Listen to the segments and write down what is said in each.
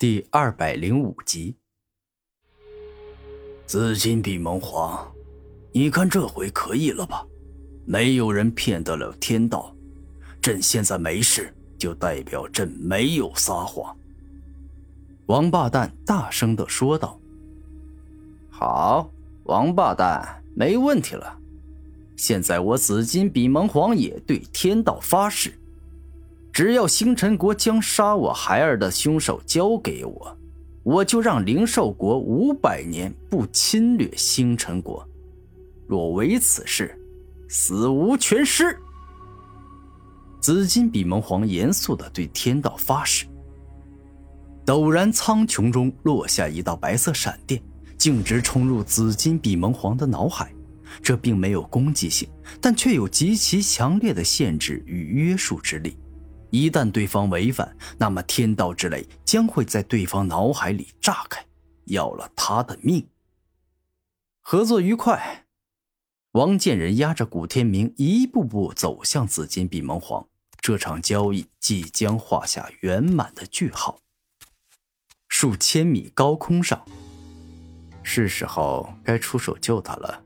第二百零五集，紫金比蒙皇，你看这回可以了吧？没有人骗得了天道，朕现在没事，就代表朕没有撒谎。王八蛋大声的说道：“好，王八蛋，没问题了。现在我紫金比蒙皇也对天道发誓。”只要星辰国将杀我孩儿的凶手交给我，我就让灵兽国五百年不侵略星辰国。若违此事，死无全尸。紫金比蒙皇严肃的对天道发誓。陡然，苍穹中落下一道白色闪电，径直冲入紫金比蒙皇的脑海。这并没有攻击性，但却有极其强烈的限制与约束之力。一旦对方违反，那么天道之雷将会在对方脑海里炸开，要了他的命。合作愉快，王建仁压着古天明一步步走向紫金碧蒙皇，这场交易即将画下圆满的句号。数千米高空上，是时候该出手救他了。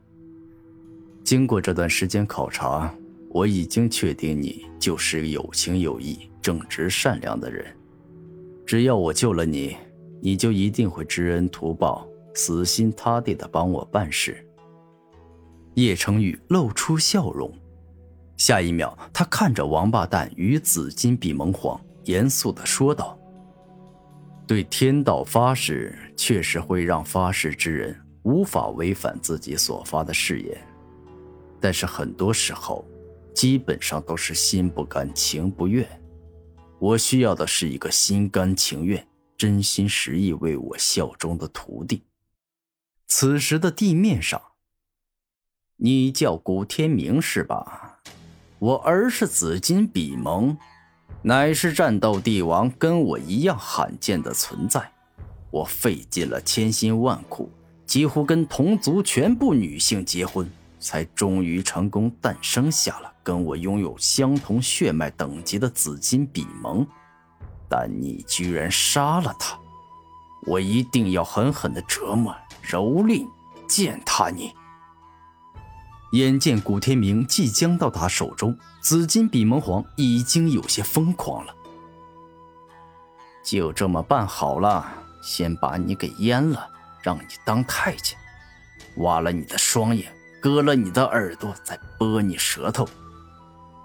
经过这段时间考察。我已经确定你就是有情有义、正直善良的人，只要我救了你，你就一定会知恩图报、死心塌地的帮我办事。叶成宇露出笑容，下一秒，他看着王八蛋与紫金比蒙皇，严肃的说道：“对天道发誓，确实会让发誓之人无法违反自己所发的誓言，但是很多时候。”基本上都是心不甘情不愿，我需要的是一个心甘情愿、真心实意为我效忠的徒弟。此时的地面上，你叫古天明是吧？我儿是紫金比蒙，乃是战斗帝王，跟我一样罕见的存在。我费尽了千辛万苦，几乎跟同族全部女性结婚。才终于成功诞生下了跟我拥有相同血脉等级的紫金比蒙，但你居然杀了他！我一定要狠狠的折磨、蹂躏、践踏你！眼见古天明即将到达手中，紫金比蒙皇已经有些疯狂了。就这么办好了，先把你给阉了，让你当太监，挖了你的双眼。割了你的耳朵，再剥你舌头。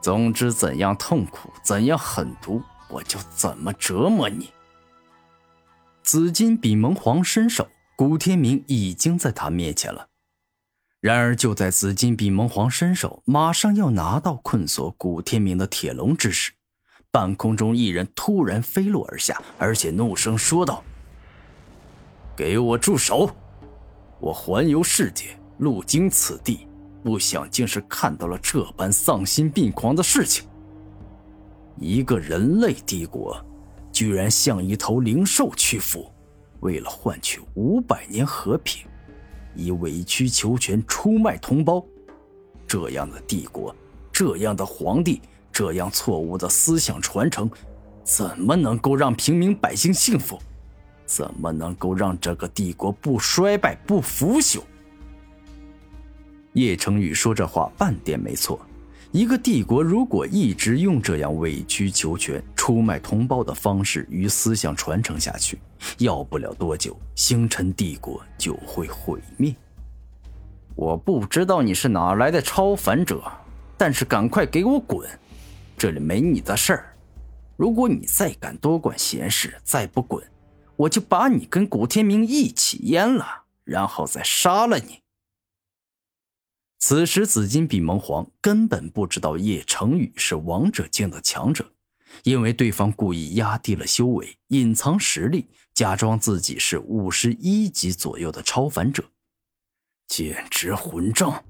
总之，怎样痛苦，怎样狠毒，我就怎么折磨你。紫金比蒙皇伸手，古天明已经在他面前了。然而，就在紫金比蒙皇伸手马上要拿到困锁古天明的铁笼之时，半空中一人突然飞落而下，而且怒声说道：“给我住手！我环游世界。”路经此地，不想竟是看到了这般丧心病狂的事情。一个人类帝国，居然向一头灵兽屈服，为了换取五百年和平，以委曲求全出卖同胞。这样的帝国，这样的皇帝，这样错误的思想传承，怎么能够让平民百姓幸福？怎么能够让这个帝国不衰败、不腐朽？叶成宇说这话半点没错。一个帝国如果一直用这样委曲求全、出卖同胞的方式与思想传承下去，要不了多久，星辰帝国就会毁灭。我不知道你是哪来的超凡者，但是赶快给我滚！这里没你的事儿。如果你再敢多管闲事，再不滚，我就把你跟古天明一起阉了，然后再杀了你。此时，紫金比蒙皇根本不知道叶成宇是王者境的强者，因为对方故意压低了修为，隐藏实力，假装自己是五十一级左右的超凡者，简直混账！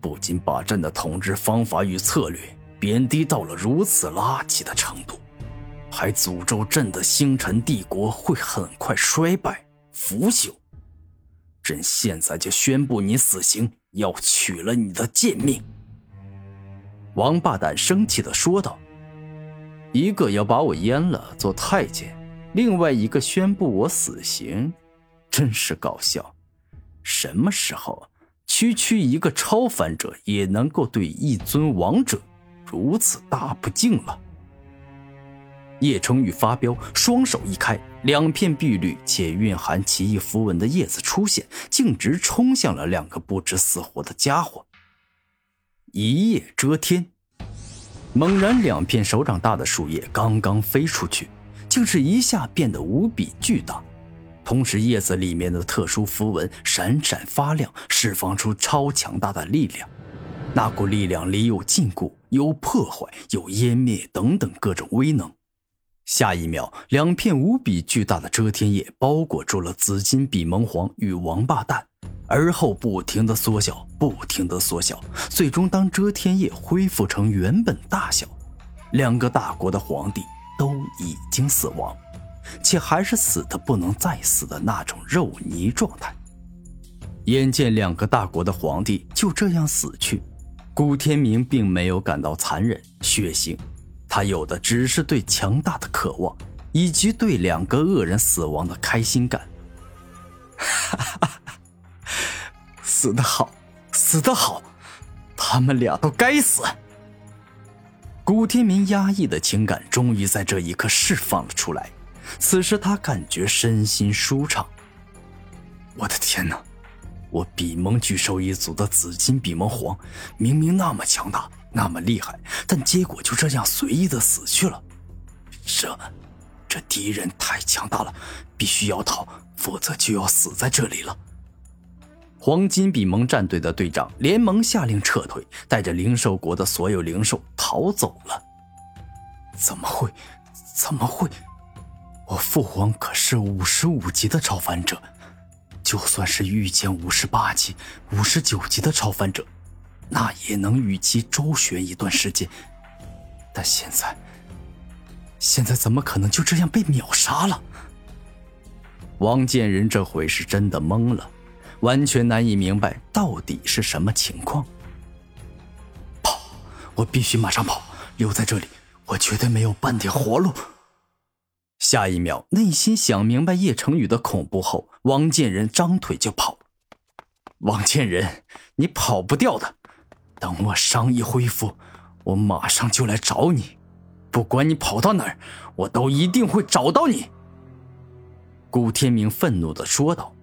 不仅把朕的统治方法与策略贬低到了如此垃圾的程度，还诅咒朕的星辰帝国会很快衰败腐朽。朕现在就宣布你死刑！要取了你的贱命！王八蛋生气的说道：“一个要把我阉了做太监，另外一个宣布我死刑，真是搞笑。什么时候，区区一个超凡者也能够对一尊王者如此大不敬了？叶成宇发飙，双手一开，两片碧绿且蕴含奇异符文的叶子出现，径直冲向了两个不知死活的家伙。一叶遮天，猛然，两片手掌大的树叶刚刚飞出去，竟是一下变得无比巨大，同时叶子里面的特殊符文闪闪发亮，释放出超强大的力量。那股力量里有禁锢，有破坏，有湮灭等等各种威能。下一秒，两片无比巨大的遮天叶包裹住了紫金比蒙皇与王八蛋，而后不停的缩小，不停的缩小，最终当遮天叶恢复成原本大小，两个大国的皇帝都已经死亡，且还是死的不能再死的那种肉泥状态。眼见两个大国的皇帝就这样死去，古天明并没有感到残忍血腥。他有的只是对强大的渴望，以及对两个恶人死亡的开心感。死得好，死得好，他们俩都该死。古天明压抑的情感终于在这一刻释放了出来，此时他感觉身心舒畅。我的天哪！我比蒙巨兽一族的紫金比蒙皇，明明那么强大。那么厉害，但结果就这样随意的死去了。这，这敌人太强大了，必须要逃，否则就要死在这里了。黄金比蒙战队的队长连忙下令撤退，带着灵兽国的所有灵兽逃走了。怎么会？怎么会？我父皇可是五十五级的超凡者，就算是遇见五十八级、五十九级的超凡者。那也能与其周旋一段时间，但现在，现在怎么可能就这样被秒杀了？王建仁这回是真的懵了，完全难以明白到底是什么情况。跑！我必须马上跑！留在这里，我绝对没有半点活路。下一秒，内心想明白叶成宇的恐怖后，王建仁张腿就跑。王建仁，你跑不掉的！等我伤一恢复，我马上就来找你。不管你跑到哪儿，我都一定会找到你。”古天明愤怒的说道。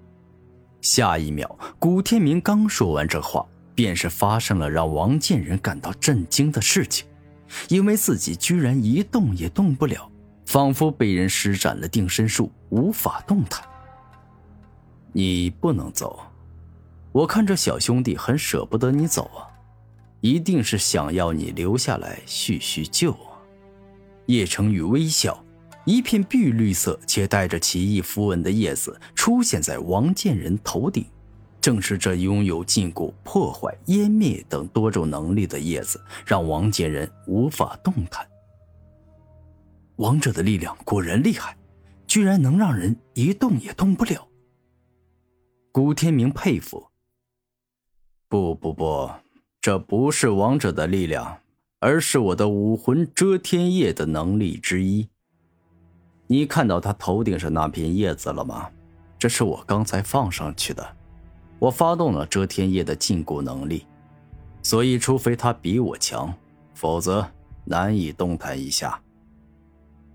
下一秒，古天明刚说完这话，便是发生了让王建仁感到震惊的事情，因为自己居然一动也动不了，仿佛被人施展了定身术，无法动弹。你不能走，我看这小兄弟很舍不得你走啊。一定是想要你留下来叙叙旧。叶成宇微笑，一片碧绿色且带着奇异符文的叶子出现在王建仁头顶，正是这拥有禁锢、破坏、湮灭等多种能力的叶子，让王建仁无法动弹。王者的力量果然厉害，居然能让人一动也动不了。古天明佩服。不不不。这不是王者的力量，而是我的武魂遮天叶的能力之一。你看到他头顶上那片叶子了吗？这是我刚才放上去的。我发动了遮天叶的禁锢能力，所以除非他比我强，否则难以动弹一下。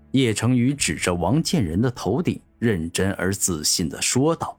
叶成宇指着王建仁的头顶，认真而自信的说道。